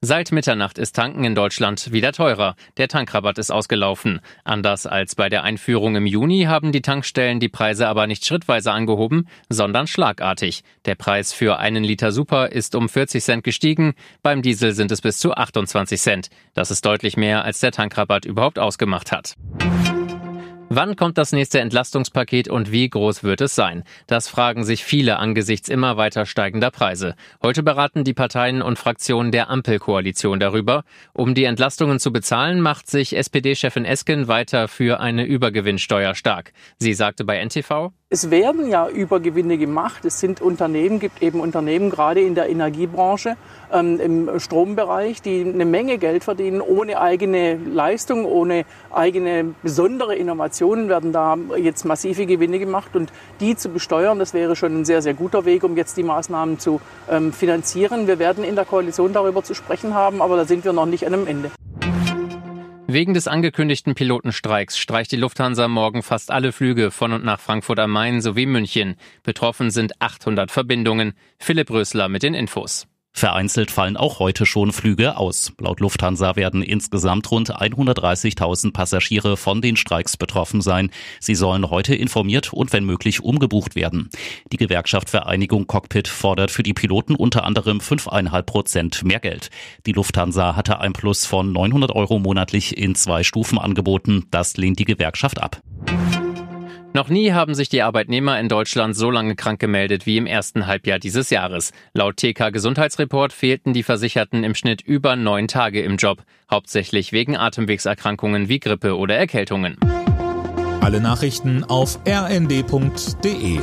Seit Mitternacht ist Tanken in Deutschland wieder teurer. Der Tankrabatt ist ausgelaufen. Anders als bei der Einführung im Juni haben die Tankstellen die Preise aber nicht schrittweise angehoben, sondern schlagartig. Der Preis für einen Liter Super ist um 40 Cent gestiegen, beim Diesel sind es bis zu 28 Cent. Das ist deutlich mehr, als der Tankrabatt überhaupt ausgemacht hat. Wann kommt das nächste Entlastungspaket und wie groß wird es sein? Das fragen sich viele angesichts immer weiter steigender Preise. Heute beraten die Parteien und Fraktionen der Ampelkoalition darüber. Um die Entlastungen zu bezahlen, macht sich SPD-Chefin Esken weiter für eine Übergewinnsteuer stark. Sie sagte bei NTV, es werden ja Übergewinne gemacht. Es sind Unternehmen, gibt eben Unternehmen, gerade in der Energiebranche, ähm, im Strombereich, die eine Menge Geld verdienen, ohne eigene Leistung, ohne eigene besondere Innovationen werden da jetzt massive Gewinne gemacht. Und die zu besteuern, das wäre schon ein sehr, sehr guter Weg, um jetzt die Maßnahmen zu ähm, finanzieren. Wir werden in der Koalition darüber zu sprechen haben, aber da sind wir noch nicht an einem Ende. Wegen des angekündigten Pilotenstreiks streicht die Lufthansa morgen fast alle Flüge von und nach Frankfurt am Main sowie München. Betroffen sind 800 Verbindungen. Philipp Rösler mit den Infos. Vereinzelt fallen auch heute schon Flüge aus. Laut Lufthansa werden insgesamt rund 130.000 Passagiere von den Streiks betroffen sein. Sie sollen heute informiert und wenn möglich umgebucht werden. Die Gewerkschaft Vereinigung Cockpit fordert für die Piloten unter anderem 5,5 Prozent mehr Geld. Die Lufthansa hatte ein Plus von 900 Euro monatlich in zwei Stufen angeboten. Das lehnt die Gewerkschaft ab. Noch nie haben sich die Arbeitnehmer in Deutschland so lange krank gemeldet wie im ersten Halbjahr dieses Jahres. Laut TK Gesundheitsreport fehlten die Versicherten im Schnitt über neun Tage im Job, hauptsächlich wegen Atemwegserkrankungen wie Grippe oder Erkältungen. Alle Nachrichten auf rnd.de